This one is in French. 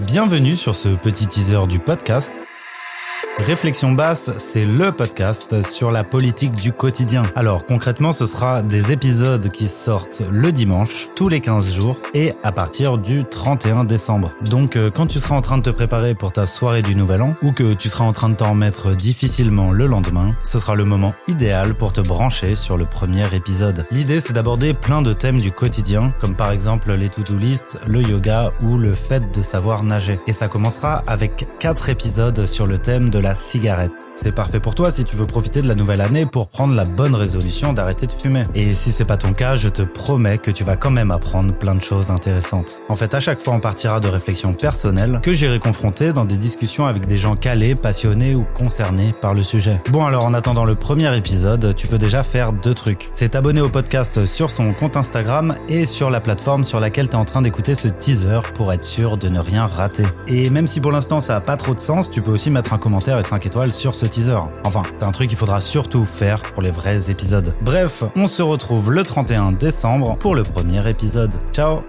Bienvenue sur ce petit teaser du podcast Réflexion basse, c'est le podcast sur la politique du quotidien. Alors concrètement, ce sera des épisodes qui sortent le dimanche, tous les 15 jours, et à partir du 31 décembre. Donc euh, quand tu seras en train de te préparer pour ta soirée du Nouvel An, ou que tu seras en train de t'en mettre difficilement le lendemain, ce sera le moment idéal pour te brancher sur le premier épisode. L'idée c'est d'aborder plein de thèmes du quotidien, comme par exemple les to-do list, le yoga ou le fait de savoir nager. Et ça commencera avec 4 épisodes sur le thème de la cigarette. C'est parfait pour toi si tu veux profiter de la nouvelle année pour prendre la bonne résolution d'arrêter de fumer. Et si c'est pas ton cas, je te promets que tu vas quand même apprendre plein de choses intéressantes. En fait, à chaque fois, on partira de réflexions personnelles que j'irai confronter dans des discussions avec des gens calés, passionnés ou concernés par le sujet. Bon alors, en attendant le premier épisode, tu peux déjà faire deux trucs. C'est t'abonner au podcast sur son compte Instagram et sur la plateforme sur laquelle tu es en train d'écouter ce teaser pour être sûr de ne rien rater. Et même si pour l'instant ça a pas trop de sens, tu peux aussi mettre un commentaire et 5 étoiles sur ce teaser. Enfin, c'est un truc qu'il faudra surtout faire pour les vrais épisodes. Bref, on se retrouve le 31 décembre pour le premier épisode. Ciao